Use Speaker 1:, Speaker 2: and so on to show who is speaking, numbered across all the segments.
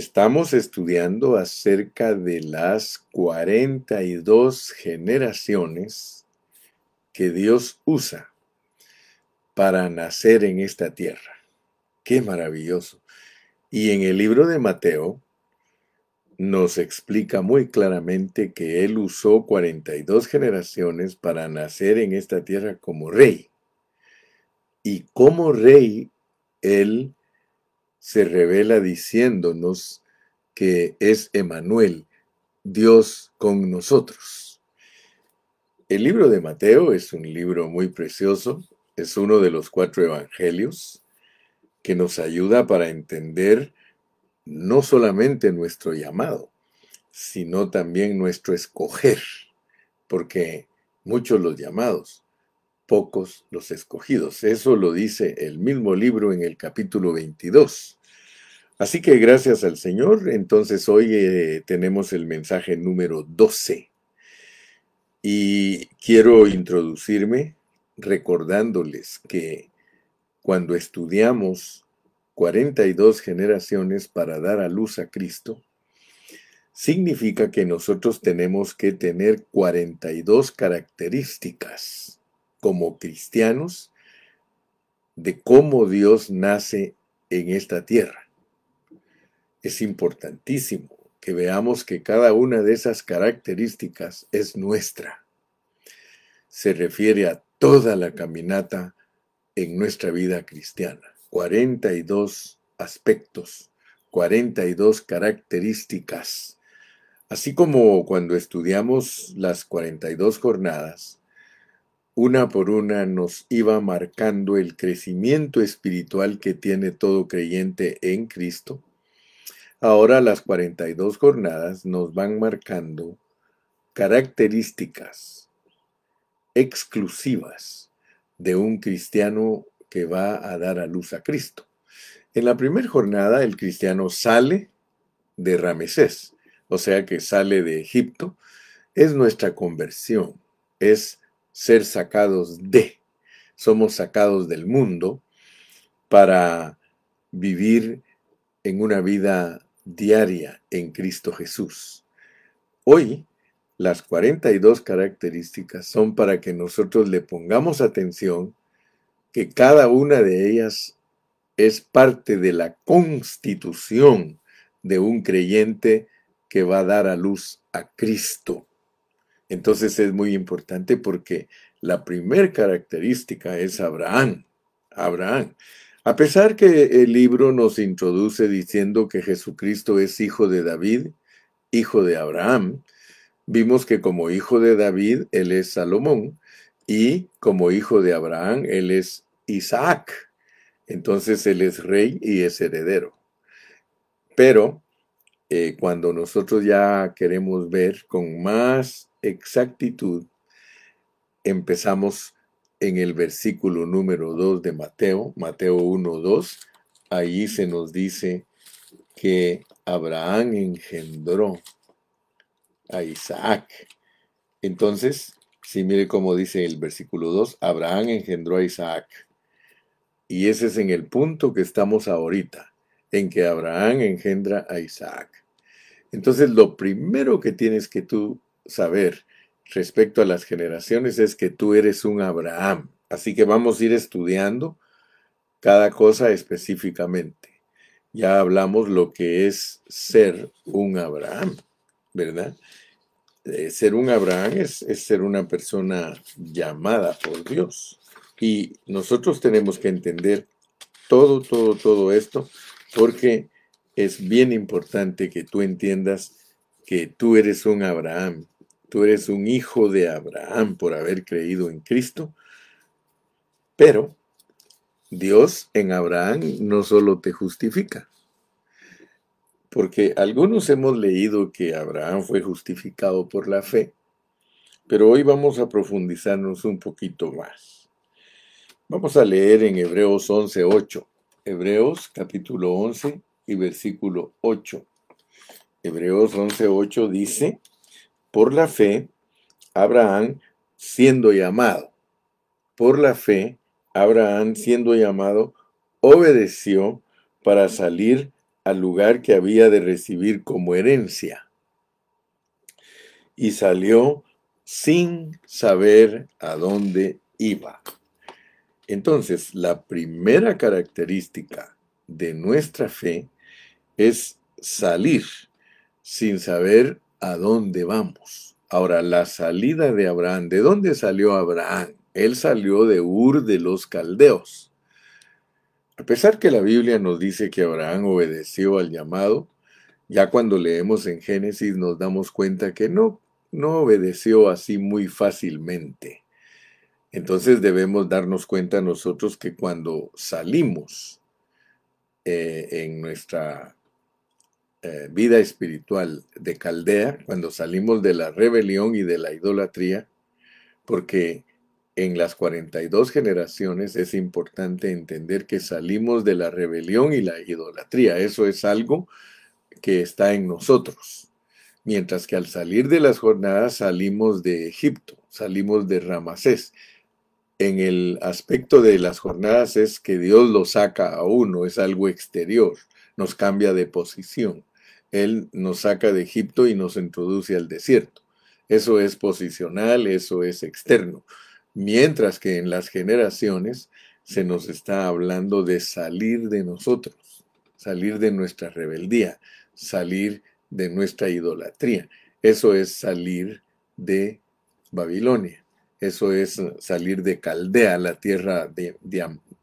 Speaker 1: Estamos estudiando acerca de las 42 generaciones que Dios usa para nacer en esta tierra. Qué maravilloso. Y en el libro de Mateo nos explica muy claramente que Él usó 42 generaciones para nacer en esta tierra como rey. Y como rey, Él se revela diciéndonos que es Emanuel, Dios con nosotros. El libro de Mateo es un libro muy precioso, es uno de los cuatro evangelios que nos ayuda para entender no solamente nuestro llamado, sino también nuestro escoger, porque muchos los llamados, pocos los escogidos. Eso lo dice el mismo libro en el capítulo 22. Así que gracias al Señor, entonces hoy eh, tenemos el mensaje número 12. Y quiero introducirme recordándoles que cuando estudiamos 42 generaciones para dar a luz a Cristo, significa que nosotros tenemos que tener 42 características como cristianos de cómo Dios nace en esta tierra. Es importantísimo que veamos que cada una de esas características es nuestra. Se refiere a toda la caminata en nuestra vida cristiana. 42 aspectos, 42 características. Así como cuando estudiamos las 42 jornadas, una por una nos iba marcando el crecimiento espiritual que tiene todo creyente en Cristo, ahora las 42 jornadas nos van marcando características exclusivas de un cristiano que va a dar a luz a Cristo. En la primera jornada el cristiano sale de Ramesés, o sea que sale de Egipto, es nuestra conversión, es ser sacados de. Somos sacados del mundo para vivir en una vida diaria en Cristo Jesús. Hoy, las 42 características son para que nosotros le pongamos atención que cada una de ellas es parte de la constitución de un creyente que va a dar a luz a Cristo. Entonces es muy importante porque la primera característica es Abraham. Abraham. A pesar que el libro nos introduce diciendo que Jesucristo es hijo de David, hijo de Abraham, vimos que como hijo de David él es Salomón y como hijo de Abraham él es Isaac. Entonces él es rey y es heredero. Pero eh, cuando nosotros ya queremos ver con más exactitud, empezamos en el versículo número 2 de Mateo, Mateo 1, 2, ahí se nos dice que Abraham engendró a Isaac. Entonces, si mire cómo dice el versículo 2, Abraham engendró a Isaac. Y ese es en el punto que estamos ahorita, en que Abraham engendra a Isaac. Entonces, lo primero que tienes que tú saber respecto a las generaciones es que tú eres un Abraham. Así que vamos a ir estudiando cada cosa específicamente. Ya hablamos lo que es ser un Abraham, ¿verdad? Eh, ser un Abraham es, es ser una persona llamada por Dios. Y nosotros tenemos que entender todo, todo, todo esto, porque es bien importante que tú entiendas que tú eres un Abraham, tú eres un hijo de Abraham por haber creído en Cristo, pero Dios en Abraham no solo te justifica, porque algunos hemos leído que Abraham fue justificado por la fe, pero hoy vamos a profundizarnos un poquito más. Vamos a leer en Hebreos 11.8, Hebreos capítulo 11 y versículo 8. Hebreos 11.8 dice, por la fe, Abraham siendo llamado, por la fe, Abraham siendo llamado, obedeció para salir al lugar que había de recibir como herencia. Y salió sin saber a dónde iba. Entonces, la primera característica de nuestra fe es salir sin saber a dónde vamos. Ahora, la salida de Abraham, ¿de dónde salió Abraham? Él salió de Ur de los Caldeos. A pesar que la Biblia nos dice que Abraham obedeció al llamado, ya cuando leemos en Génesis nos damos cuenta que no, no obedeció así muy fácilmente. Entonces debemos darnos cuenta nosotros que cuando salimos eh, en nuestra eh, vida espiritual de Caldea, cuando salimos de la rebelión y de la idolatría, porque en las 42 generaciones es importante entender que salimos de la rebelión y la idolatría. Eso es algo que está en nosotros. Mientras que al salir de las jornadas salimos de Egipto, salimos de Ramasés. En el aspecto de las jornadas es que Dios lo saca a uno, es algo exterior, nos cambia de posición. Él nos saca de Egipto y nos introduce al desierto. Eso es posicional, eso es externo. Mientras que en las generaciones se nos está hablando de salir de nosotros, salir de nuestra rebeldía, salir de nuestra idolatría. Eso es salir de Babilonia. Eso es salir de Caldea, la tierra de,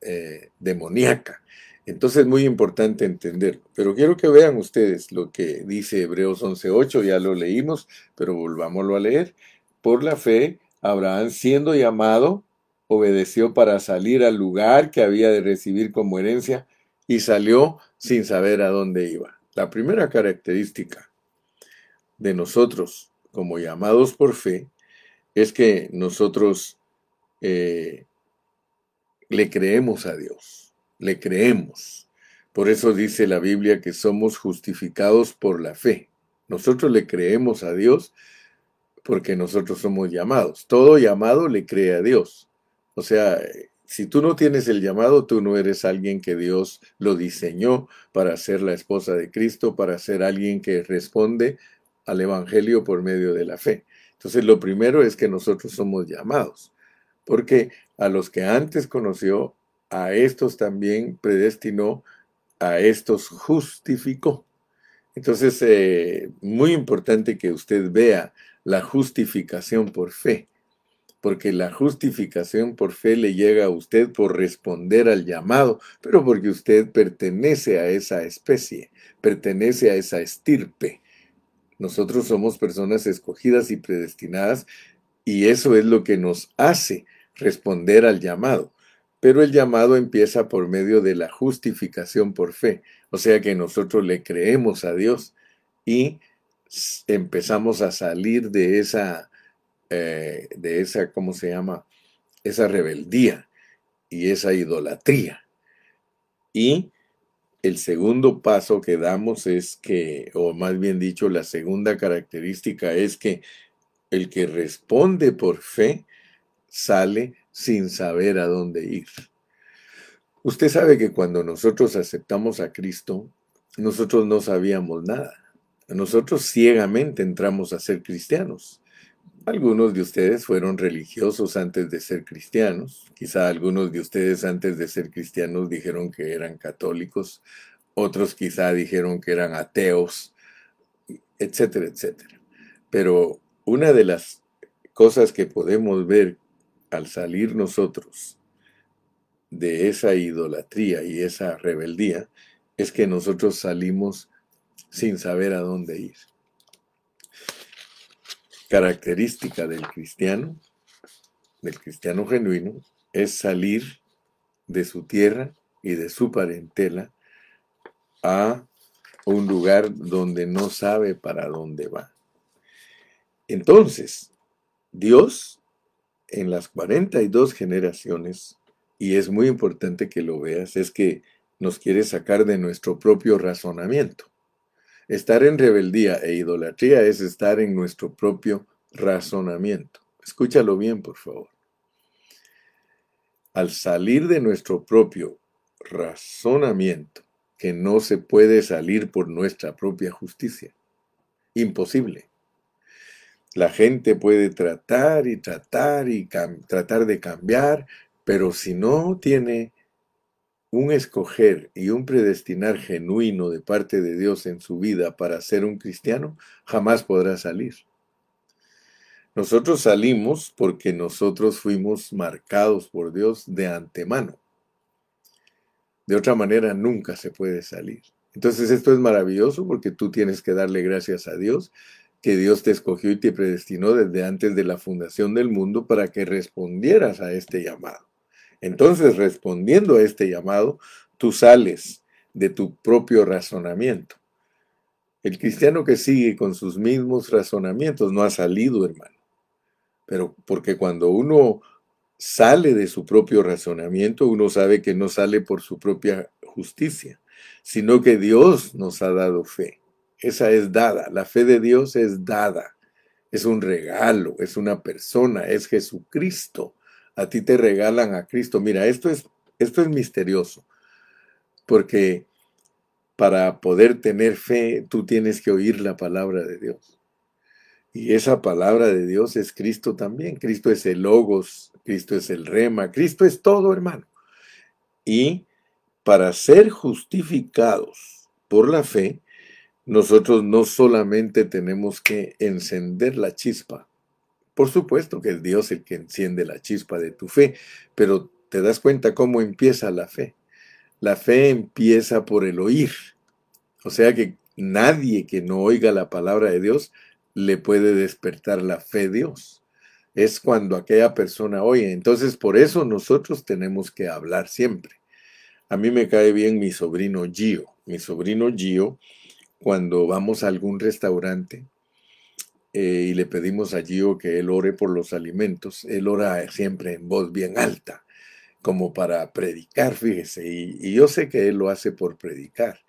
Speaker 1: eh, demoníaca. Entonces es muy importante entenderlo. Pero quiero que vean ustedes lo que dice Hebreos 11.8, ya lo leímos, pero volvámoslo a leer. Por la fe, Abraham siendo llamado, obedeció para salir al lugar que había de recibir como herencia y salió sin saber a dónde iba. La primera característica de nosotros como llamados por fe es que nosotros eh, le creemos a Dios le creemos. Por eso dice la Biblia que somos justificados por la fe. Nosotros le creemos a Dios porque nosotros somos llamados. Todo llamado le cree a Dios. O sea, si tú no tienes el llamado, tú no eres alguien que Dios lo diseñó para ser la esposa de Cristo, para ser alguien que responde al Evangelio por medio de la fe. Entonces, lo primero es que nosotros somos llamados, porque a los que antes conoció, a estos también predestinó, a estos justificó. Entonces, eh, muy importante que usted vea la justificación por fe, porque la justificación por fe le llega a usted por responder al llamado, pero porque usted pertenece a esa especie, pertenece a esa estirpe. Nosotros somos personas escogidas y predestinadas y eso es lo que nos hace responder al llamado. Pero el llamado empieza por medio de la justificación por fe, o sea que nosotros le creemos a Dios y empezamos a salir de esa, eh, de esa, ¿cómo se llama? Esa rebeldía y esa idolatría. Y el segundo paso que damos es que, o más bien dicho, la segunda característica es que el que responde por fe sale sin saber a dónde ir. Usted sabe que cuando nosotros aceptamos a Cristo, nosotros no sabíamos nada. Nosotros ciegamente entramos a ser cristianos. Algunos de ustedes fueron religiosos antes de ser cristianos. Quizá algunos de ustedes antes de ser cristianos dijeron que eran católicos. Otros quizá dijeron que eran ateos, etcétera, etcétera. Pero una de las cosas que podemos ver al salir nosotros de esa idolatría y esa rebeldía, es que nosotros salimos sin saber a dónde ir. Característica del cristiano, del cristiano genuino, es salir de su tierra y de su parentela a un lugar donde no sabe para dónde va. Entonces, Dios en las 42 generaciones, y es muy importante que lo veas, es que nos quiere sacar de nuestro propio razonamiento. Estar en rebeldía e idolatría es estar en nuestro propio razonamiento. Escúchalo bien, por favor. Al salir de nuestro propio razonamiento que no se puede salir por nuestra propia justicia. Imposible. La gente puede tratar y tratar y tratar de cambiar, pero si no tiene un escoger y un predestinar genuino de parte de Dios en su vida para ser un cristiano, jamás podrá salir. Nosotros salimos porque nosotros fuimos marcados por Dios de antemano. De otra manera nunca se puede salir. Entonces esto es maravilloso porque tú tienes que darle gracias a Dios que Dios te escogió y te predestinó desde antes de la fundación del mundo para que respondieras a este llamado. Entonces, respondiendo a este llamado, tú sales de tu propio razonamiento. El cristiano que sigue con sus mismos razonamientos no ha salido, hermano. Pero porque cuando uno sale de su propio razonamiento, uno sabe que no sale por su propia justicia, sino que Dios nos ha dado fe. Esa es dada. La fe de Dios es dada. Es un regalo, es una persona, es Jesucristo. A ti te regalan a Cristo. Mira, esto es, esto es misterioso, porque para poder tener fe, tú tienes que oír la palabra de Dios. Y esa palabra de Dios es Cristo también. Cristo es el logos, Cristo es el rema, Cristo es todo, hermano. Y para ser justificados por la fe, nosotros no solamente tenemos que encender la chispa, por supuesto que es Dios el que enciende la chispa de tu fe, pero te das cuenta cómo empieza la fe. La fe empieza por el oír. O sea que nadie que no oiga la palabra de Dios le puede despertar la fe de Dios. Es cuando aquella persona oye. Entonces por eso nosotros tenemos que hablar siempre. A mí me cae bien mi sobrino Gio. Mi sobrino Gio cuando vamos a algún restaurante eh, y le pedimos a Gio que él ore por los alimentos, él ora siempre en voz bien alta, como para predicar, fíjese, y, yo sé que él lo hace por predicar.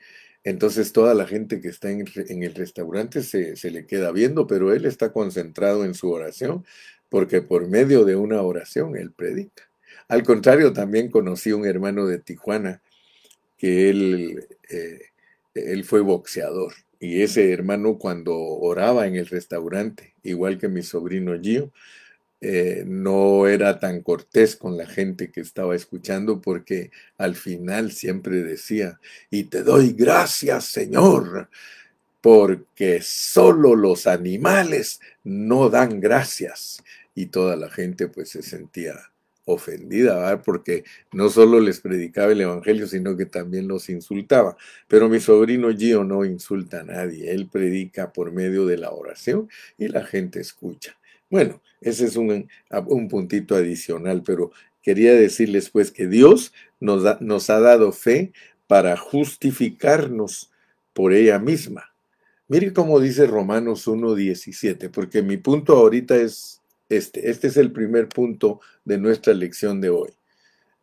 Speaker 1: Entonces toda la gente que está en, en el restaurante se, le queda viendo, pero él está concentrado en su oración, porque por medio de una oración él predica. Al contrario, también conocí un hermano de Tijuana que él eh, él fue boxeador. Y ese hermano cuando oraba en el restaurante, igual que mi sobrino Gio, eh, no era tan cortés con la gente que estaba escuchando porque al final siempre decía, y te doy gracias Señor, porque solo los animales no dan gracias. Y toda la gente pues se sentía ofendida, porque no solo les predicaba el Evangelio, sino que también los insultaba. Pero mi sobrino Gio no insulta a nadie, él predica por medio de la oración y la gente escucha. Bueno, ese es un, un puntito adicional, pero quería decirles pues que Dios nos, nos ha dado fe para justificarnos por ella misma. Mire cómo dice Romanos 1.17, porque mi punto ahorita es este. Este es el primer punto de nuestra lección de hoy.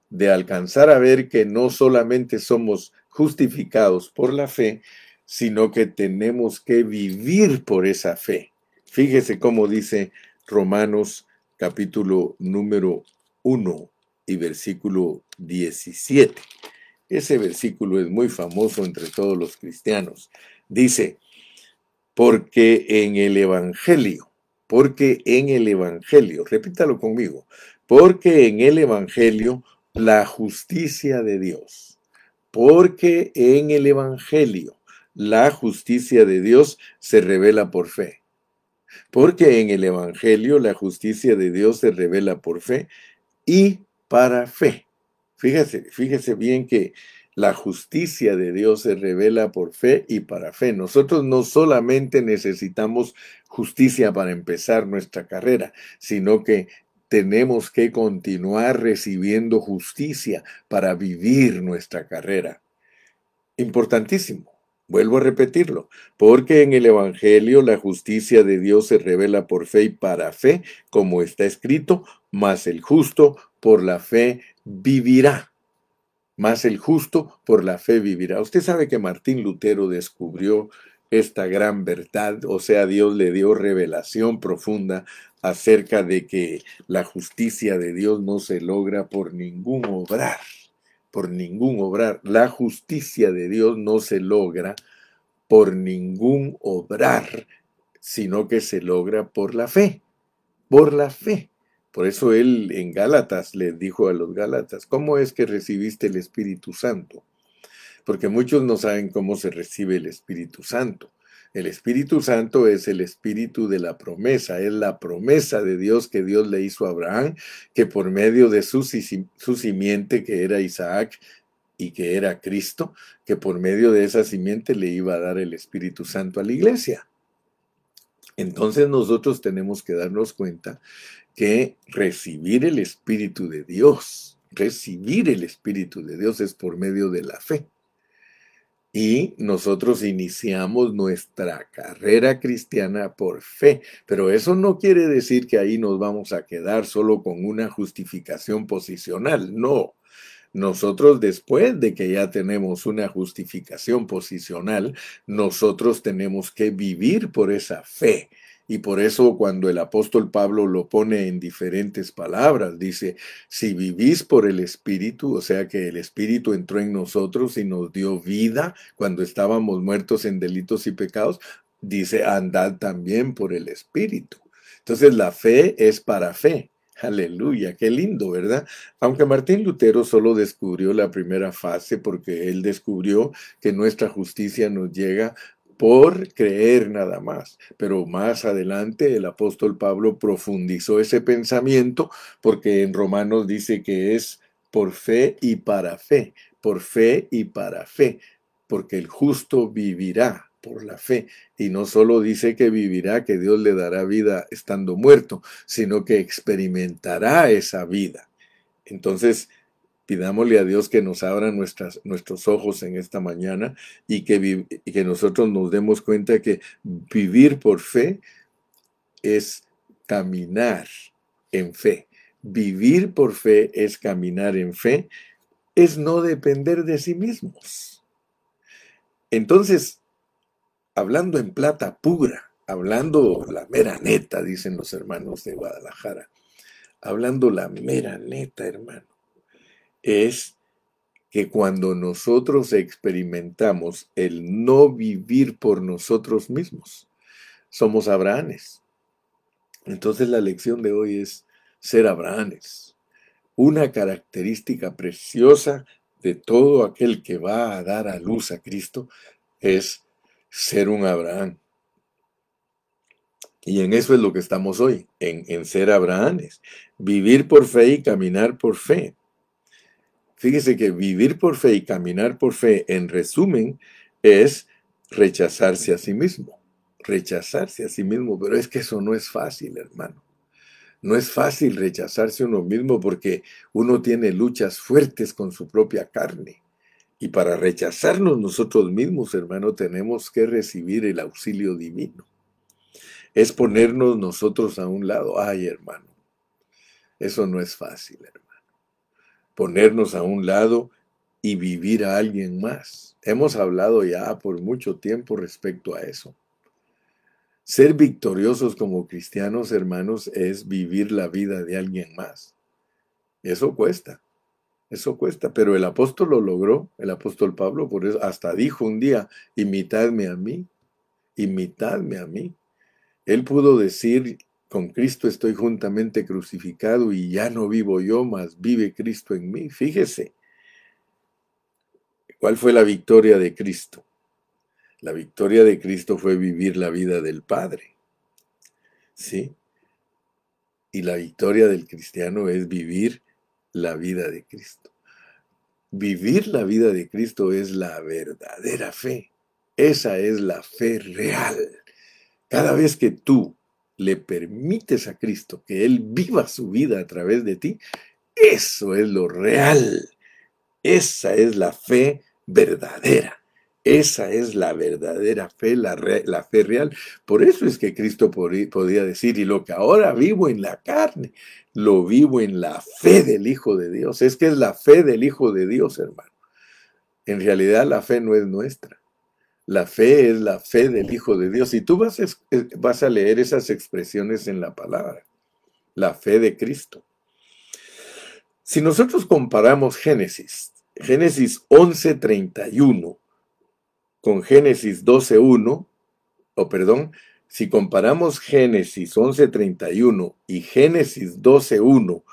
Speaker 1: De alcanzar a ver que no solamente somos justificados por la fe, sino que tenemos que vivir por esa fe. Fíjese cómo dice Romanos capítulo número 1 y versículo 17. Ese versículo es muy famoso entre todos los cristianos. Dice, porque en el Evangelio porque en el Evangelio, repítalo conmigo, porque en el Evangelio la justicia de Dios, porque en el Evangelio la justicia de Dios se revela por fe. Porque en el Evangelio la justicia de Dios se revela por fe y para fe. Fíjese, fíjese bien que la justicia de Dios se revela por fe y para fe. Nosotros no solamente necesitamos justicia para empezar nuestra carrera, sino que tenemos que continuar recibiendo justicia para vivir nuestra carrera. Importantísimo. Vuelvo a repetirlo, porque en el Evangelio la justicia de Dios se revela por fe y para fe, como está escrito, mas el justo por la fe vivirá más el justo por la fe vivirá. Usted sabe que Martín Lutero descubrió esta gran verdad, o sea, Dios le dio revelación profunda acerca de que la justicia de Dios no se logra por ningún obrar, por ningún obrar. La justicia de Dios no se logra por ningún obrar, sino que se logra por la fe, por la fe. Por eso él en Gálatas le dijo a los Gálatas, ¿cómo es que recibiste el Espíritu Santo? Porque muchos no saben cómo se recibe el Espíritu Santo. El Espíritu Santo es el espíritu de la promesa, es la promesa de Dios que Dios le hizo a Abraham, que por medio de su, su, simiente, que era Isaac y que era Cristo, que por medio de esa simiente le iba a dar el Espíritu Santo a la iglesia. Entonces nosotros tenemos que darnos cuenta que recibir el Espíritu de Dios, recibir el Espíritu de Dios es por medio de la fe. Y nosotros iniciamos nuestra carrera cristiana por fe, pero eso no quiere decir que ahí nos vamos a quedar solo con una justificación posicional, no. Nosotros después de que ya tenemos una justificación posicional, nosotros tenemos que vivir por esa fe. Y por eso cuando el apóstol Pablo lo pone en diferentes palabras, dice, si vivís por el Espíritu, o sea que el Espíritu entró en nosotros y nos dio vida cuando estábamos muertos en delitos y pecados, dice, andad también por el Espíritu. Entonces la fe es para fe. Aleluya, qué lindo, ¿verdad? Aunque Martín Lutero solo descubrió la primera fase porque él descubrió que nuestra justicia nos llega por creer nada más. Pero más adelante el apóstol Pablo profundizó ese pensamiento porque en Romanos dice que es por fe y para fe, por fe y para fe, porque el justo vivirá por la fe. Y no solo dice que vivirá, que Dios le dará vida estando muerto, sino que experimentará esa vida. Entonces, Pidámosle a Dios que nos abra nuestros ojos en esta mañana y que, y que nosotros nos demos cuenta que vivir por fe es caminar en fe. Vivir por fe es caminar en fe, es no depender de sí mismos. Entonces, hablando en plata pura, hablando la mera neta, dicen los hermanos de Guadalajara, hablando la mera neta, hermano es que cuando nosotros experimentamos el no vivir por nosotros mismos, somos Abrahanes. Entonces la lección de hoy es ser Abrahanes. Una característica preciosa de todo aquel que va a dar a luz a Cristo es ser un Abraham. Y en eso es lo que estamos hoy, en, en ser Abrahanes. Vivir por fe y caminar por fe. Fíjese que vivir por fe y caminar por fe, en resumen, es rechazarse a sí mismo. Rechazarse a sí mismo, pero es que eso no es fácil, hermano. No es fácil rechazarse uno mismo porque uno tiene luchas fuertes con su propia carne. Y para rechazarnos nosotros mismos, hermano, tenemos que recibir el auxilio divino. Es ponernos nosotros a un lado. Ay, hermano, eso no es fácil, hermano ponernos a un lado y vivir a alguien más. Hemos hablado ya por mucho tiempo respecto a eso. Ser victoriosos como cristianos, hermanos, es vivir la vida de alguien más. Eso cuesta, eso cuesta, pero el apóstol lo logró, el apóstol Pablo, por eso hasta dijo un día, imitadme a mí, imitadme a mí. Él pudo decir, con Cristo estoy juntamente crucificado y ya no vivo yo, mas vive Cristo en mí. Fíjese, ¿cuál fue la victoria de Cristo? La victoria de Cristo fue vivir la vida del Padre. ¿Sí? Y la victoria del cristiano es vivir la vida de Cristo. Vivir la vida de Cristo es la verdadera fe. Esa es la fe real. Cada vez que tú le permites a Cristo que Él viva su vida a través de ti, eso es lo real. Esa es la fe verdadera. Esa es la verdadera fe, la, fe real. Por eso es que Cristo podía decir, y lo que ahora vivo en la carne, lo vivo en la fe del Hijo de Dios. Es que es la fe del Hijo de Dios, hermano. En realidad la fe no es nuestra. La fe es la fe del Hijo de Dios. Y tú vas a, eh, vas a leer esas expresiones en la palabra. La fe de Cristo. Si nosotros comparamos Génesis Génesis 11:31 con Génesis 12:1, o perdón, si comparamos Génesis 11:31 y Génesis 12:1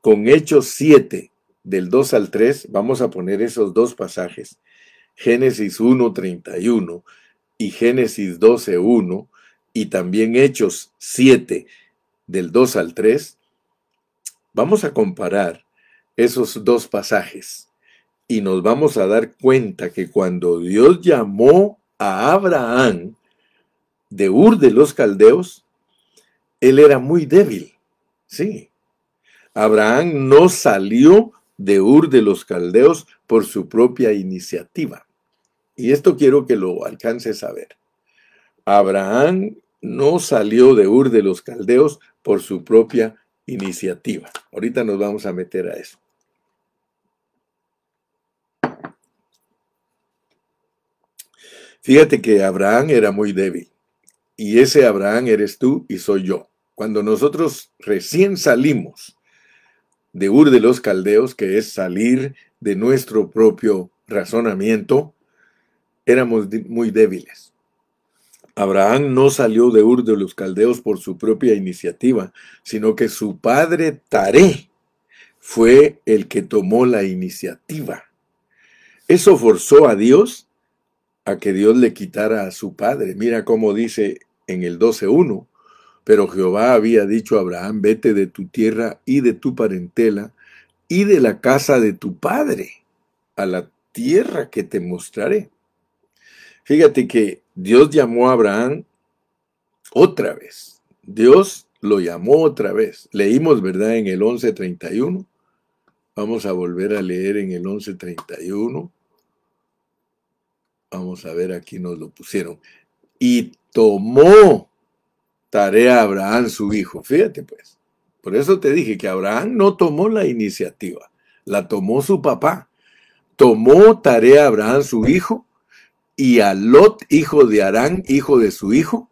Speaker 1: con Hechos 7 del 2 al 3, vamos a poner esos dos pasajes, Génesis 1:31 y Génesis 12:1 y también Hechos 7 del 2 al 3, vamos a comparar esos dos pasajes y nos vamos a dar cuenta que cuando Dios llamó a Abraham de Ur de los Caldeos, él era muy débil. Sí. Abraham no salió de Ur de los Caldeos por su propia iniciativa. Y esto quiero que lo alcances a ver. Abraham no salió de Ur de los Caldeos por su propia iniciativa. Ahorita nos vamos a meter a eso. Fíjate que Abraham era muy débil. Y ese Abraham eres tú y soy yo. Cuando nosotros recién salimos de Ur de los Caldeos, que es salir de nuestro propio razonamiento, éramos muy débiles. Abraham no salió de Ur de los Caldeos por su propia iniciativa, sino que su padre Taré fue el que tomó la iniciativa. Eso forzó a Dios a que Dios le quitara a su padre. Mira cómo dice en el 12.1, pero Jehová había dicho a Abraham, vete de tu tierra y de tu parentela y de la casa de tu padre a la tierra que te mostraré. Fíjate que Dios llamó a Abraham otra vez. Dios lo llamó otra vez. Leímos, ¿verdad? En el 11.31. Vamos a volver a leer en el 11.31. Vamos a ver, aquí nos lo pusieron. Y tomó tarea a Abraham su hijo. Fíjate pues. Por eso te dije que Abraham no tomó la iniciativa, la tomó su papá. Tomó tarea a Abraham su hijo y a Lot, hijo de Arán, hijo de su hijo,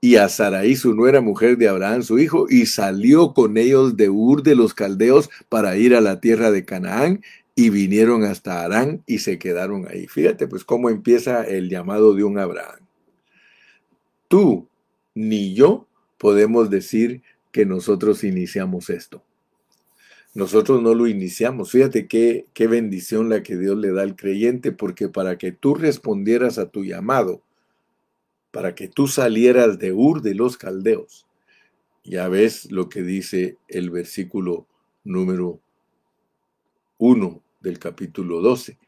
Speaker 1: y a Saraí, su nuera mujer de Abraham, su hijo, y salió con ellos de Ur de los Caldeos para ir a la tierra de Canaán, y vinieron hasta Arán y se quedaron ahí. Fíjate pues cómo empieza el llamado de un Abraham. Tú ni yo podemos decir que nosotros iniciamos esto. Nosotros no lo iniciamos. Fíjate qué, qué bendición la que Dios le da al creyente, porque para que tú respondieras a tu llamado, para que tú salieras de Ur de los Caldeos, ya ves lo que dice el versículo número 1 del capítulo 12.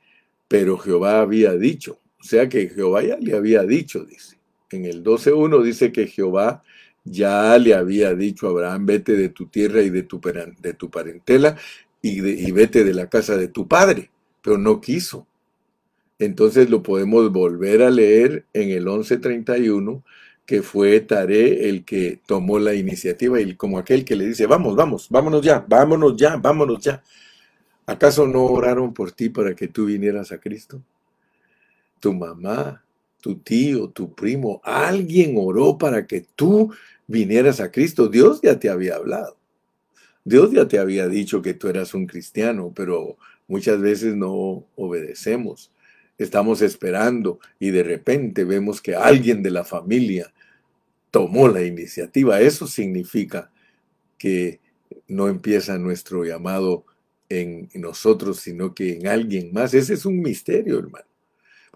Speaker 1: Pero Jehová había dicho, o sea que Jehová ya le había dicho, dice. En el 12.1 dice que Jehová ya le había dicho a Abraham, vete de tu tierra y de tu, de tu parentela y, vete de la casa de tu padre, pero no quiso. Entonces lo podemos volver a leer en el 11.31, que fue Taré el que tomó la iniciativa y como aquel que le dice, vamos, vamos, vámonos ya, vámonos ya, vámonos ya. ¿Acaso no oraron por ti para que tú vinieras a Cristo? Tu mamá, tu tío, tu primo, alguien oró para que tú vinieras a Cristo. Dios ya te había hablado. Dios ya te había dicho que tú eras un cristiano, pero muchas veces no obedecemos. Estamos esperando y de repente vemos que alguien de la familia tomó la iniciativa. Eso significa que no empieza nuestro llamado en nosotros, sino que en alguien más. Ese es un misterio, hermano.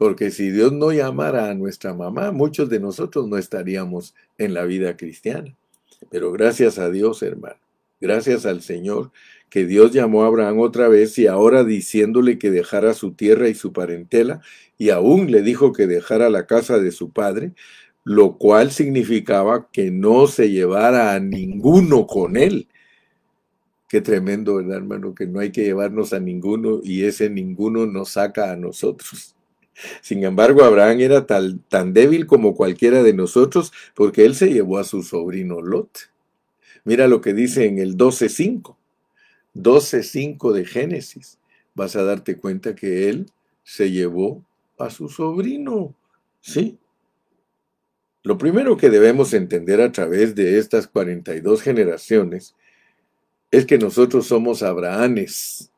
Speaker 1: Porque si Dios no llamara a nuestra mamá, muchos de nosotros no estaríamos en la vida cristiana. Pero gracias a Dios, hermano. Gracias al Señor, que Dios llamó a Abraham otra vez y ahora diciéndole que dejara su tierra y su parentela, y aún le dijo que dejara la casa de su padre, lo cual significaba que no se llevara a ninguno con él, Qué tremendo, ¿verdad, hermano? Que no hay que llevarnos a ninguno y ese ninguno nos saca a nosotros. Sin embargo, Abraham era tan débil como cualquiera de nosotros porque él se llevó a su sobrino Lot. Mira lo que dice en el 12.5. 12.5 de Génesis. Vas a darte cuenta que él se llevó a su sobrino. ¿Sí? Lo primero que debemos entender a través de estas 42 generaciones es que nosotros somos Abrahames.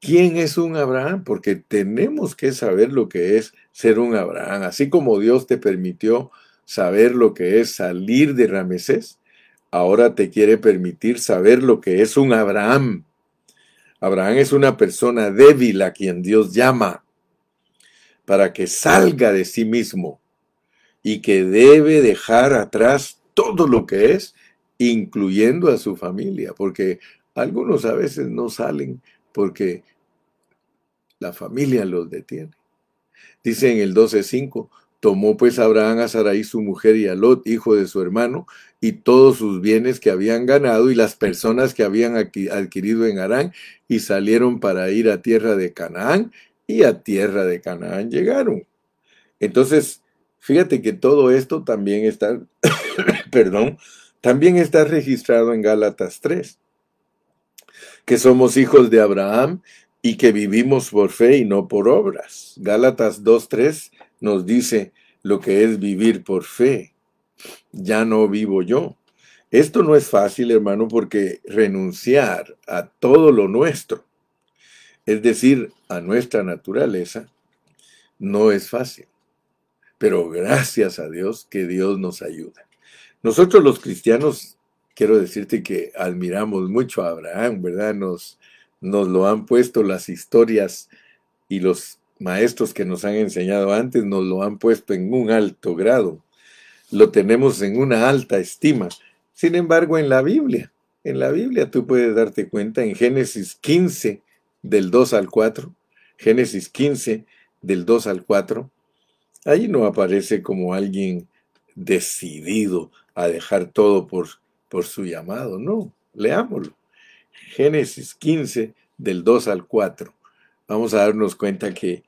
Speaker 1: ¿Quién es un Abraham? Porque tenemos que saber lo que es ser un Abraham. Así como Dios te permitió saber lo que es salir de Ramesés, ahora te quiere permitir saber lo que es un Abraham. Abraham es una persona débil a quien Dios llama para que salga de sí mismo y que debe dejar atrás todo lo que es, incluyendo a su familia, porque algunos a veces no salen porque la familia los detiene. Dice en el 12.5, tomó pues Abraham a Sarai su mujer y a Lot, hijo de su hermano, y todos sus bienes que habían ganado y las personas que habían adquirido en Arán, y salieron para ir a tierra de Canaán, y a tierra de Canaán llegaron. Entonces, fíjate que todo esto también está, perdón, también está registrado en Gálatas 3 que somos hijos de Abraham y que vivimos por fe y no por obras. Gálatas 2.3 nos dice lo que es vivir por fe. Ya no vivo yo. Esto no es fácil, hermano, porque renunciar a todo lo nuestro, es decir, a nuestra naturaleza, no es fácil. Pero gracias a Dios que Dios nos ayuda. Nosotros los cristianos quiero decirte que admiramos mucho a Abraham, ¿verdad? Nos, nos lo han puesto las historias y los maestros que nos han enseñado antes nos lo han puesto en un alto grado. Lo tenemos en una alta estima. Sin embargo, en la Biblia, en la Biblia tú puedes darte cuenta en Génesis 15 del 2 al 4, Génesis 15 del 2 al 4, ahí no aparece como alguien decidido a dejar todo por por su llamado. No, leámoslo. Génesis 15, del 2 al 4. Vamos a darnos cuenta que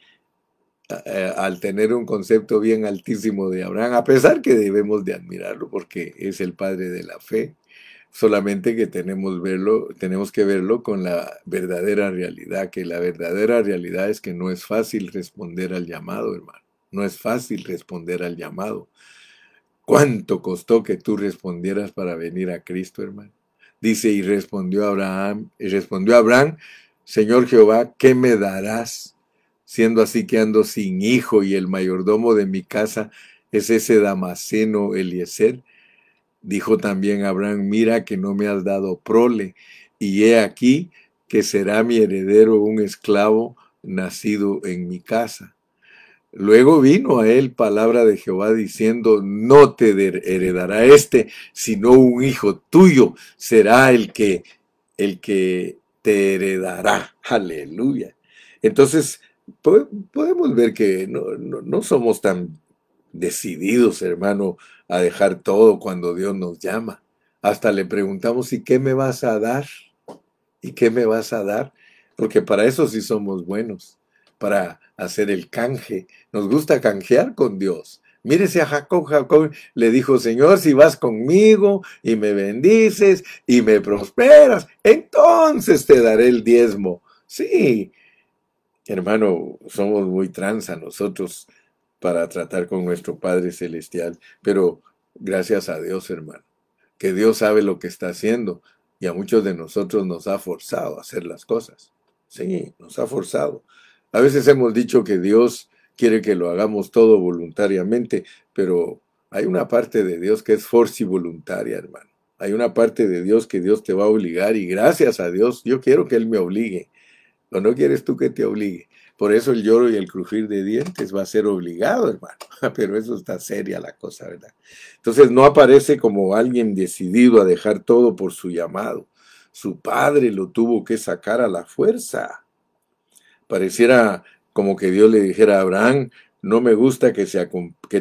Speaker 1: al tener un concepto bien altísimo de Abraham, a pesar que debemos de admirarlo porque es el padre de la fe, solamente que tenemos, verlo, tenemos que verlo con la verdadera realidad, que la verdadera realidad es que no es fácil responder al llamado, hermano. No es fácil responder al llamado. ¿Cuánto costó que tú respondieras para venir a Cristo, hermano? Dice, y respondió Abraham, y respondió Abraham, Señor Jehová, ¿qué me darás? Siendo así que ando sin hijo y el mayordomo de mi casa es ese Damaseno Eliezer. Dijo también Abraham, mira que no me has dado prole, y he aquí que será mi heredero un esclavo nacido en mi casa. Luego vino a él palabra de Jehová diciendo, no te heredará este, sino un hijo tuyo será el que, el que te heredará. Aleluya. Entonces, podemos ver que no, no somos tan decididos, hermano, a dejar todo cuando Dios nos llama. Hasta le preguntamos, ¿y qué me vas a dar? ¿Y qué me vas a dar? Porque para eso sí somos buenos para hacer el canje. Nos gusta canjear con Dios. Mírese a Jacob. Jacob le dijo, Señor, si vas conmigo y me bendices y me prosperas, entonces te daré el diezmo. Sí, hermano, somos muy transa nosotros para tratar con nuestro Padre Celestial, pero gracias a Dios, hermano, que Dios sabe lo que está haciendo y a muchos de nosotros nos ha forzado a hacer las cosas. Sí, nos ha forzado. A veces hemos dicho que Dios quiere que lo hagamos todo voluntariamente, pero hay una parte de Dios que es y voluntaria, hermano. Hay una parte de Dios que Dios te va a obligar y gracias a Dios yo quiero que Él me obligue. O no quieres tú que te obligue. Por eso el lloro y el crujir de dientes va a ser obligado, hermano. Pero eso está seria la cosa, ¿verdad? Entonces no aparece como alguien decidido a dejar todo por su llamado. Su padre lo tuvo que sacar a la fuerza. Pareciera como que Dios le dijera a Abraham, no me gusta que, te que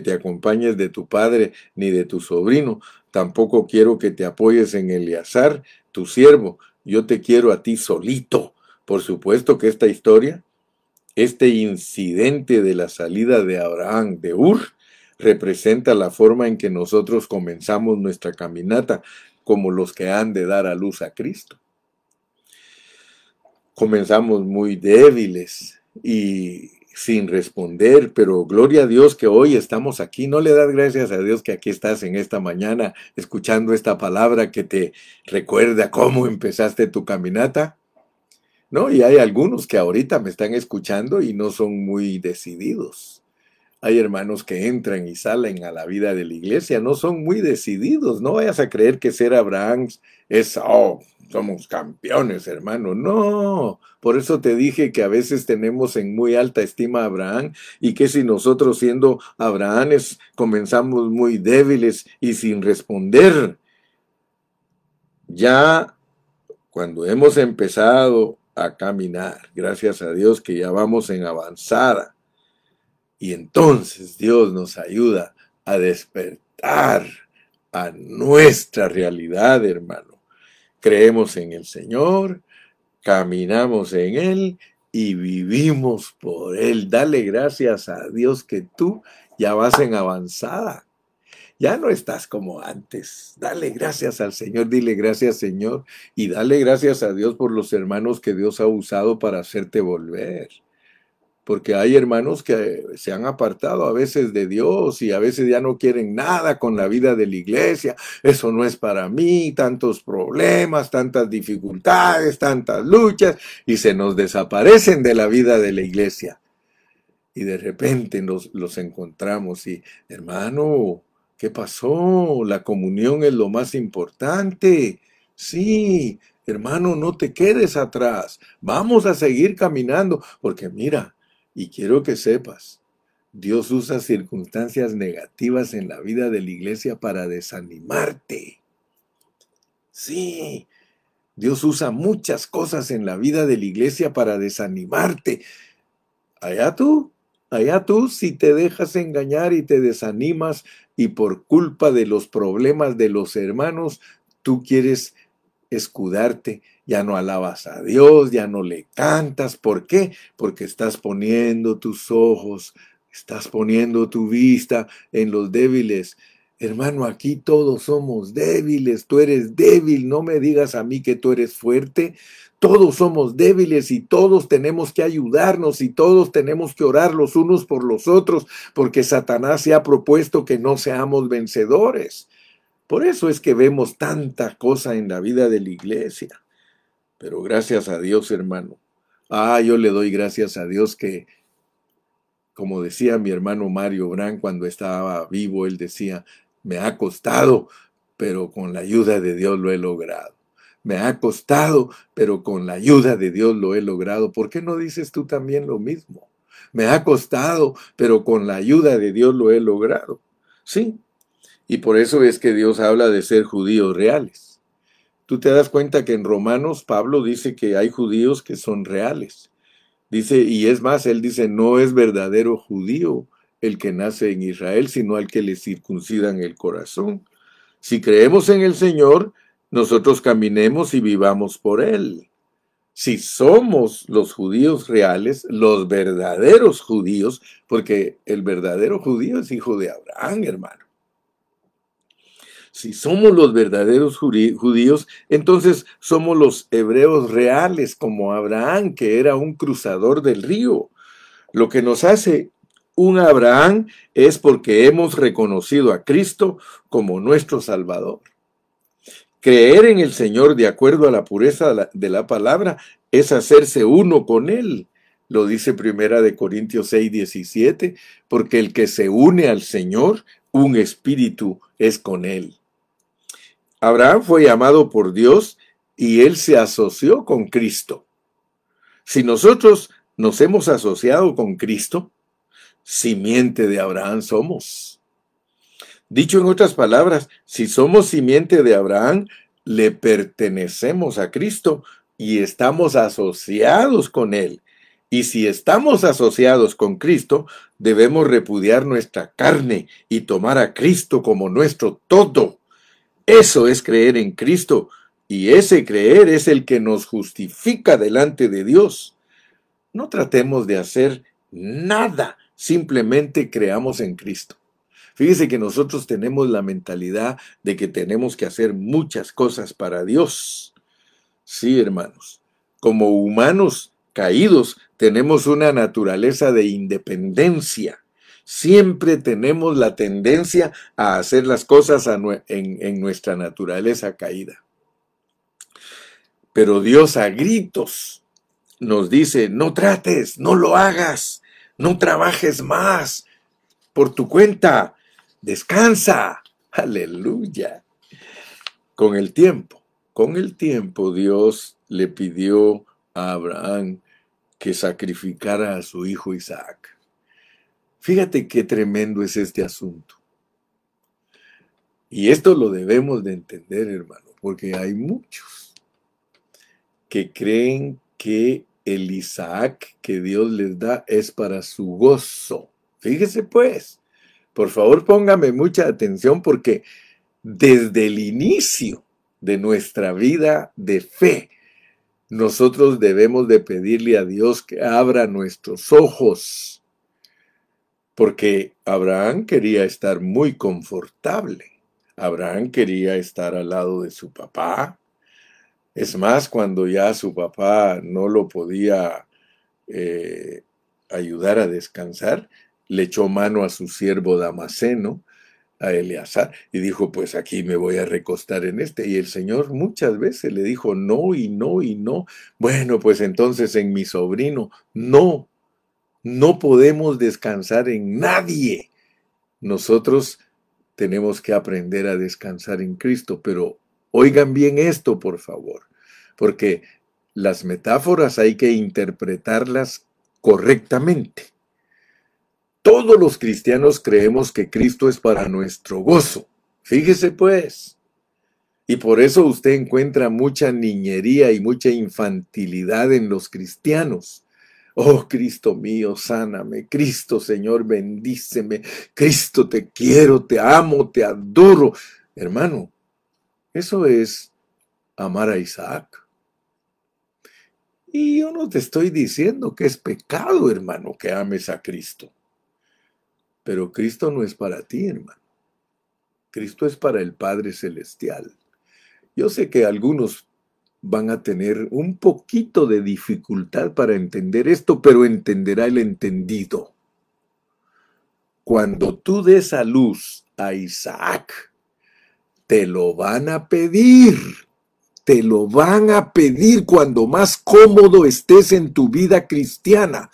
Speaker 1: te acompañes de tu padre ni de tu sobrino, tampoco quiero que te apoyes en Eleazar, tu siervo, yo te quiero a ti solito. Por supuesto que esta historia, este incidente de la salida de Abraham de Ur, representa la forma en que nosotros comenzamos nuestra caminata como los que han de dar a luz a Cristo comenzamos muy débiles y sin responder, pero gloria a Dios que hoy estamos aquí. ¿No le das gracias a Dios que aquí estás en esta mañana escuchando esta palabra que te recuerda cómo empezaste tu caminata? ¿no? Y hay algunos que ahorita me están escuchando y no son muy decididos. Hay hermanos que entran y salen a la vida de la iglesia, no son muy decididos. No vayas a creer que ser Abraham es, oh, somos campeones, hermano. No, por eso te dije que a veces tenemos en muy alta estima a Abraham y que si nosotros siendo Abrahames comenzamos muy débiles y sin responder, ya cuando hemos empezado a caminar, gracias a Dios que ya vamos en avanzada, y entonces Dios nos ayuda a despertar a nuestra realidad, hermano. Creemos en el Señor, caminamos en Él y vivimos por Él. Dale gracias a Dios que tú ya vas en avanzada. Ya no estás como antes. Dale gracias al Señor, dile gracias Señor y dale gracias a Dios por los hermanos que Dios ha usado para hacerte volver porque hay hermanos que se han apartado a veces de Dios y a veces ya no quieren nada con la vida de la iglesia. Eso no es para mí, tantos problemas, tantas dificultades, tantas luchas, y se nos desaparecen de la vida de la iglesia. Y de repente nos los encontramos y, hermano, ¿qué pasó? La comunión es lo más importante. Sí, hermano, no te quedes atrás. Vamos a seguir caminando, porque mira, y quiero que sepas, Dios usa circunstancias negativas en la vida de la iglesia para desanimarte. Sí, Dios usa muchas cosas en la vida de la iglesia para desanimarte. Allá tú, allá tú, si te dejas engañar y te desanimas y por culpa de los problemas de los hermanos, tú quieres escudarte ya no alabas a Dios, ya no le cantas. ¿Por qué? Porque estás poniendo tus ojos, estás poniendo tu vista en los débiles. Hermano, aquí todos somos débiles, tú eres débil, no me digas a mí que tú eres fuerte. Todos somos débiles y todos tenemos que ayudarnos y todos tenemos que orar los unos por los otros, porque Satanás se ha propuesto que no seamos vencedores. Por eso es que vemos tanta cosa en la vida de la iglesia. Pero gracias a Dios, hermano. Ah, yo le doy gracias a Dios que, como decía mi hermano Mario Brand cuando estaba vivo, él decía, me ha costado, pero con la ayuda de Dios lo he logrado. Me ha costado, pero con la ayuda de Dios lo he logrado. ¿Por qué no dices tú también lo mismo? Me ha costado, pero con la ayuda de Dios lo he logrado. Sí. Y por eso es que Dios habla de ser judíos reales. Tú te das cuenta que en Romanos Pablo dice que hay judíos que son reales. Dice, y es más, él dice, no es verdadero judío el que nace en Israel, sino al que le circuncidan el corazón. Si creemos en el Señor, nosotros caminemos y vivamos por Él. Si somos los judíos reales, los verdaderos judíos, porque el verdadero judío es hijo de Abraham, hermano. Si somos los verdaderos judíos, entonces somos los hebreos reales como Abraham, que era un cruzador del río. Lo que nos hace un Abraham es porque hemos reconocido a Cristo como nuestro Salvador. Creer en el Señor de acuerdo a la pureza de la palabra es hacerse uno con Él. Lo dice Primera de Corintios 6, 17, porque el que se une al Señor, un espíritu es con Él. Abraham fue llamado por Dios y él se asoció con Cristo. Si nosotros nos hemos asociado con Cristo, simiente de Abraham somos. Dicho en otras palabras, si somos simiente de Abraham, le pertenecemos a Cristo y estamos asociados con Él. Y si estamos asociados con Cristo, debemos repudiar nuestra carne y tomar a Cristo como nuestro todo. Eso es creer en Cristo y ese creer es el que nos justifica delante de Dios. No tratemos de hacer nada, simplemente creamos en Cristo. Fíjese que nosotros tenemos la mentalidad de que tenemos que hacer muchas cosas para Dios. Sí, hermanos, como humanos caídos tenemos una naturaleza de independencia siempre tenemos la tendencia a hacer las cosas en, nuestra naturaleza caída. Pero Dios a gritos nos dice, no trates, no lo hagas, no trabajes más por tu cuenta, descansa. Aleluya. Con el tiempo, con el tiempo Dios le pidió a Abraham que sacrificara a su hijo Isaac. Fíjate qué tremendo es este asunto. Y esto lo debemos de entender, hermano, porque hay muchos que creen que el Isaac que Dios les da es para su gozo. Fíjese pues, por favor póngame mucha atención porque desde el inicio de nuestra vida de fe, nosotros debemos de pedirle a Dios que abra nuestros ojos, porque Abraham quería estar muy confortable. Abraham quería estar al lado de su papá. Es más, cuando ya su papá no lo podía eh, ayudar a descansar, le echó mano a su siervo Damaseno, a Eleazar, y dijo, pues aquí me voy a recostar en este. Y el Señor muchas veces le dijo, no y no y no. Bueno, pues entonces en mi sobrino, no, no podemos descansar en nadie. Nosotros tenemos que aprender a descansar en Cristo, pero oigan bien esto, por favor, porque las metáforas hay que interpretarlas correctamente. Todos los cristianos creemos que Cristo es para nuestro gozo. Fíjese pues. Y por eso usted encuentra mucha niñería y mucha infantilidad en los cristianos. Oh Cristo mío, sáname. Cristo Señor, bendíceme. Cristo, te quiero, te amo, te adoro. Hermano, eso es amar a Isaac. Y yo no te estoy diciendo que es pecado, hermano, que ames a Cristo. Pero Cristo no es para ti, hermano. Cristo es para el Padre Celestial. Yo sé que algunos van a tener un poquito de dificultad para entender esto, pero entenderá el entendido. Cuando tú des a luz a Isaac, te lo van a pedir. Te lo van a pedir cuando más cómodo estés en tu vida cristiana.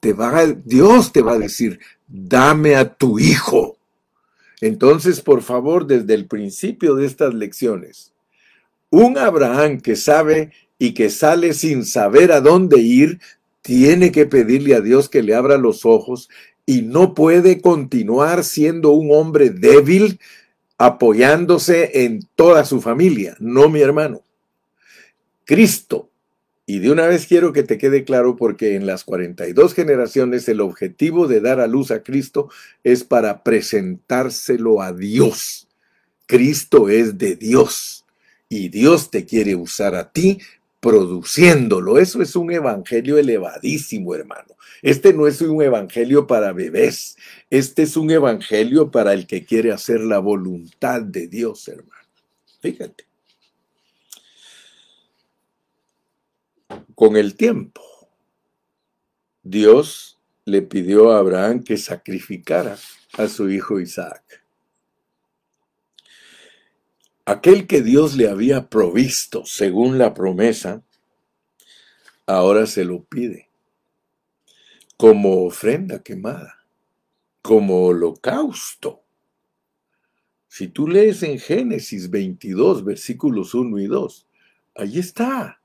Speaker 1: Te va Dios te va a decir, dame a tu hijo. Entonces, por favor, desde el principio de estas lecciones, un Abraham que sabe y que sale sin saber a dónde ir, tiene que pedirle a Dios que le abra los ojos y no puede continuar siendo un hombre débil apoyándose en toda su familia. No, mi hermano. Cristo. Y de una vez quiero que te quede claro porque en las 42 generaciones el objetivo de dar a luz a Cristo es para presentárselo a Dios. Cristo es de Dios y Dios te quiere usar a ti produciéndolo. Eso es un evangelio elevadísimo, hermano. Este no es un evangelio para bebés. Este es un evangelio para el que quiere hacer la voluntad de Dios, hermano. Fíjate. Con el tiempo, Dios le pidió a Abraham que sacrificara a su hijo Isaac. Aquel que Dios le había provisto según la promesa, ahora se lo pide como ofrenda quemada, como holocausto. Si tú lees en Génesis 22, versículos 1 y 2, ahí está.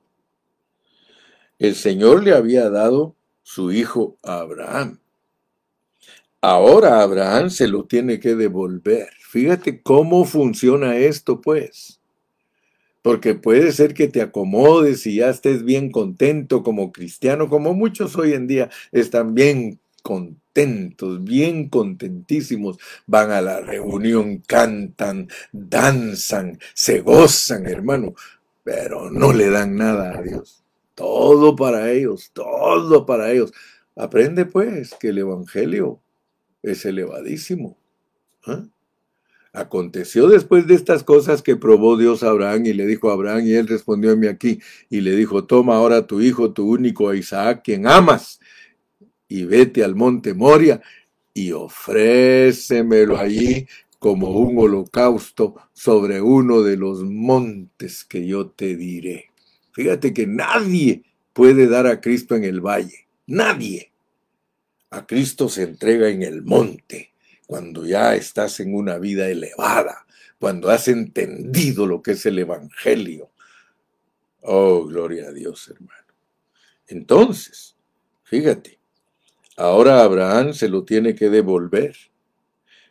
Speaker 1: El Señor le había dado su hijo a Abraham. Ahora Abraham se lo tiene que devolver. Fíjate cómo funciona esto, pues. Porque puede ser que te acomodes y ya estés bien contento como cristiano, como muchos hoy en día están bien contentos, bien contentísimos, van a la reunión, cantan, danzan, se gozan, hermano, pero no le dan nada a Dios. Todo para ellos, todo para ellos. Aprende pues que el Evangelio es elevadísimo. ¿Ah? Aconteció después de estas cosas que probó Dios a Abraham y le dijo a Abraham, y él respondió a aquí, y le dijo, toma ahora tu hijo, tu único a Isaac, quien amas, y vete al monte Moria y ofrécemelo allí como un holocausto sobre uno de los montes que yo te diré. Fíjate que nadie puede dar a Cristo en el valle. Nadie. A Cristo se entrega en el monte, cuando ya estás en una vida elevada, cuando has entendido lo que es el Evangelio. Oh, gloria a Dios, hermano. Entonces, fíjate, ahora Abraham se lo tiene que devolver.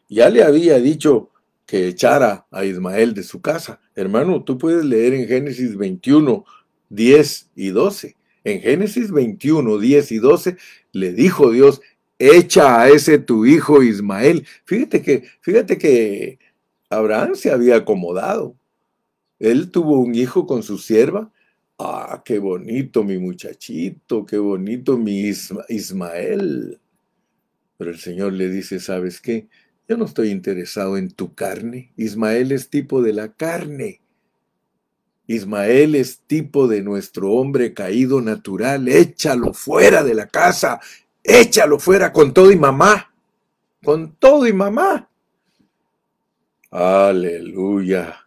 Speaker 1: Ya le había dicho que echara a Ismael de su casa. Hermano, tú puedes leer en Génesis 21, 10 y 12. En Génesis 21, 10 y 12 le dijo Dios, echa a ese tu hijo Ismael. Fíjate que, fíjate que Abraham se había acomodado. Él tuvo un hijo con su sierva. Ah, qué bonito mi muchachito, qué bonito mi Ismael. Pero el Señor le dice, ¿sabes qué? Yo no estoy interesado en tu carne. Ismael es tipo de la carne. Ismael es tipo de nuestro hombre caído natural. Échalo fuera de la casa. Échalo fuera con todo y mamá. Con todo y mamá. Aleluya.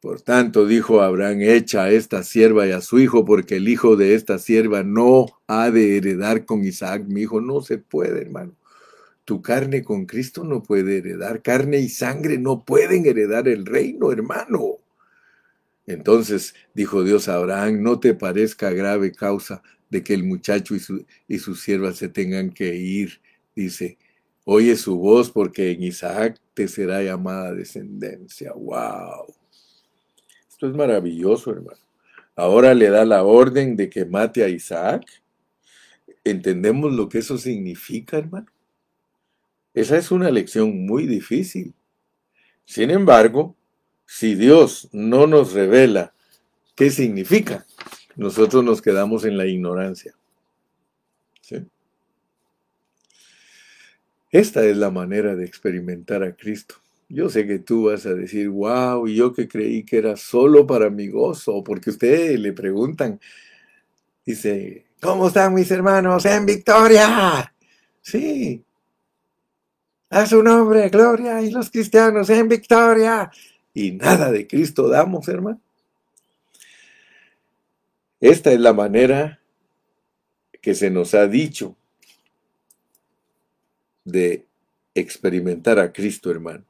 Speaker 1: Por tanto, dijo Abraham, echa a esta sierva y a su hijo, porque el hijo de esta sierva no ha de heredar con Isaac. Mi hijo no se puede, hermano. Tu carne con Cristo no puede heredar. Carne y sangre no pueden heredar el reino, hermano. Entonces dijo Dios a Abraham, no te parezca grave causa de que el muchacho y su, y su sierva se tengan que ir. Dice, oye su voz porque en Isaac te será llamada descendencia. ¡Wow! Esto es maravilloso, hermano. Ahora le da la orden de que mate a Isaac. ¿Entendemos lo que eso significa, hermano? Esa es una lección muy difícil. Sin embargo, si Dios no nos revela qué significa, nosotros nos quedamos en la ignorancia. Esta es la manera de experimentar a Cristo. Yo sé que tú vas a decir, wow, yo que creí que era solo para mi gozo, porque ustedes le preguntan, dice, ¿cómo están mis hermanos en victoria? Sí, a su nombre, gloria, y los cristianos en victoria. Y nada de Cristo damos, hermano. Esta es la manera que se nos ha dicho de experimentar a Cristo, hermano.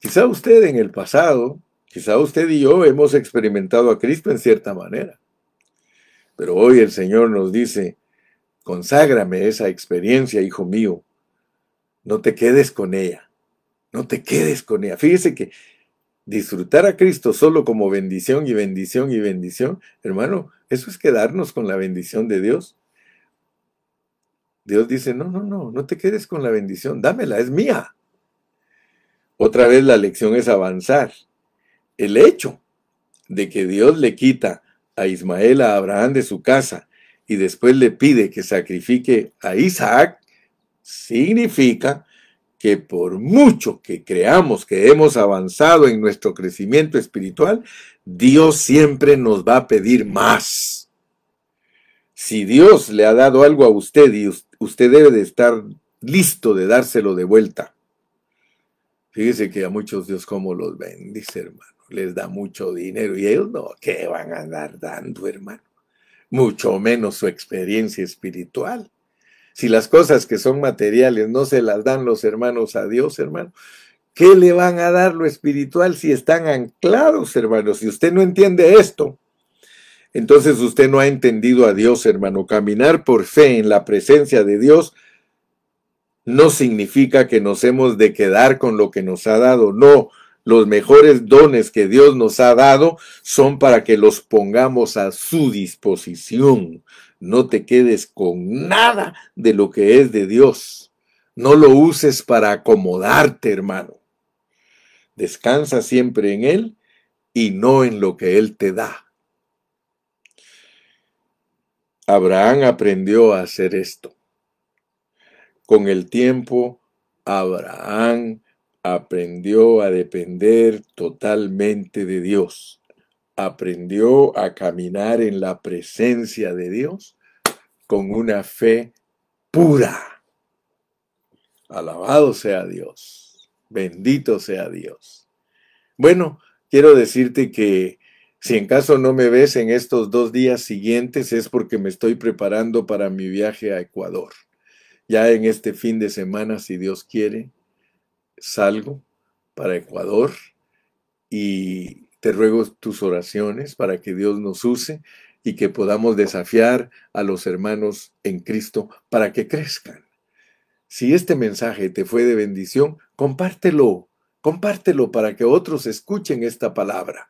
Speaker 1: Quizá usted en el pasado, quizá usted y yo hemos experimentado a Cristo en cierta manera. Pero hoy el Señor nos dice, conságrame esa experiencia, hijo mío, no te quedes con ella. No te quedes con ella. Fíjese que disfrutar a Cristo solo como bendición y bendición y bendición, hermano, eso es quedarnos con la bendición de Dios. Dios dice, no, no, no, no te quedes con la bendición, dámela, es mía. Otra vez la lección es avanzar. El hecho de que Dios le quita a Ismael a Abraham de su casa y después le pide que sacrifique a Isaac, significa que por mucho que creamos que hemos avanzado en nuestro crecimiento espiritual, Dios siempre nos va a pedir más. Si Dios le ha dado algo a usted y usted debe de estar listo de dárselo de vuelta. Fíjese que a muchos Dios como los bendice, hermano. Les da mucho dinero y ellos no, ¿qué van a andar dando, hermano? Mucho menos su experiencia espiritual. Si las cosas que son materiales no se las dan los hermanos a Dios, hermano, ¿qué le van a dar lo espiritual si están anclados, hermanos? Si usted no entiende esto, entonces usted no ha entendido a Dios, hermano. Caminar por fe en la presencia de Dios no significa que nos hemos de quedar con lo que nos ha dado. No, los mejores dones que Dios nos ha dado son para que los pongamos a su disposición. No te quedes con nada de lo que es de Dios. No lo uses para acomodarte, hermano. Descansa siempre en Él y no en lo que Él te da. Abraham aprendió a hacer esto. Con el tiempo, Abraham aprendió a depender totalmente de Dios aprendió a caminar en la presencia de Dios con una fe pura. Alabado sea Dios, bendito sea Dios. Bueno, quiero decirte que Si en caso no me ves en estos dos días siguientes es porque me estoy preparando para mi viaje a Ecuador. Ya en este fin de semana, si Dios quiere, salgo para Ecuador y te ruego tus oraciones para que Dios nos use y que podamos desafiar a los hermanos en Cristo para que crezcan. Si este mensaje te fue de bendición, compártelo, compártelo para que otros escuchen esta palabra.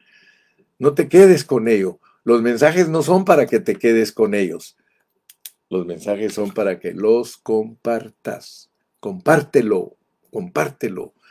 Speaker 1: No te quedes con ello. Los mensajes no son para que te quedes con ellos. Los mensajes son para que los compartas. Compártelo, compártelo.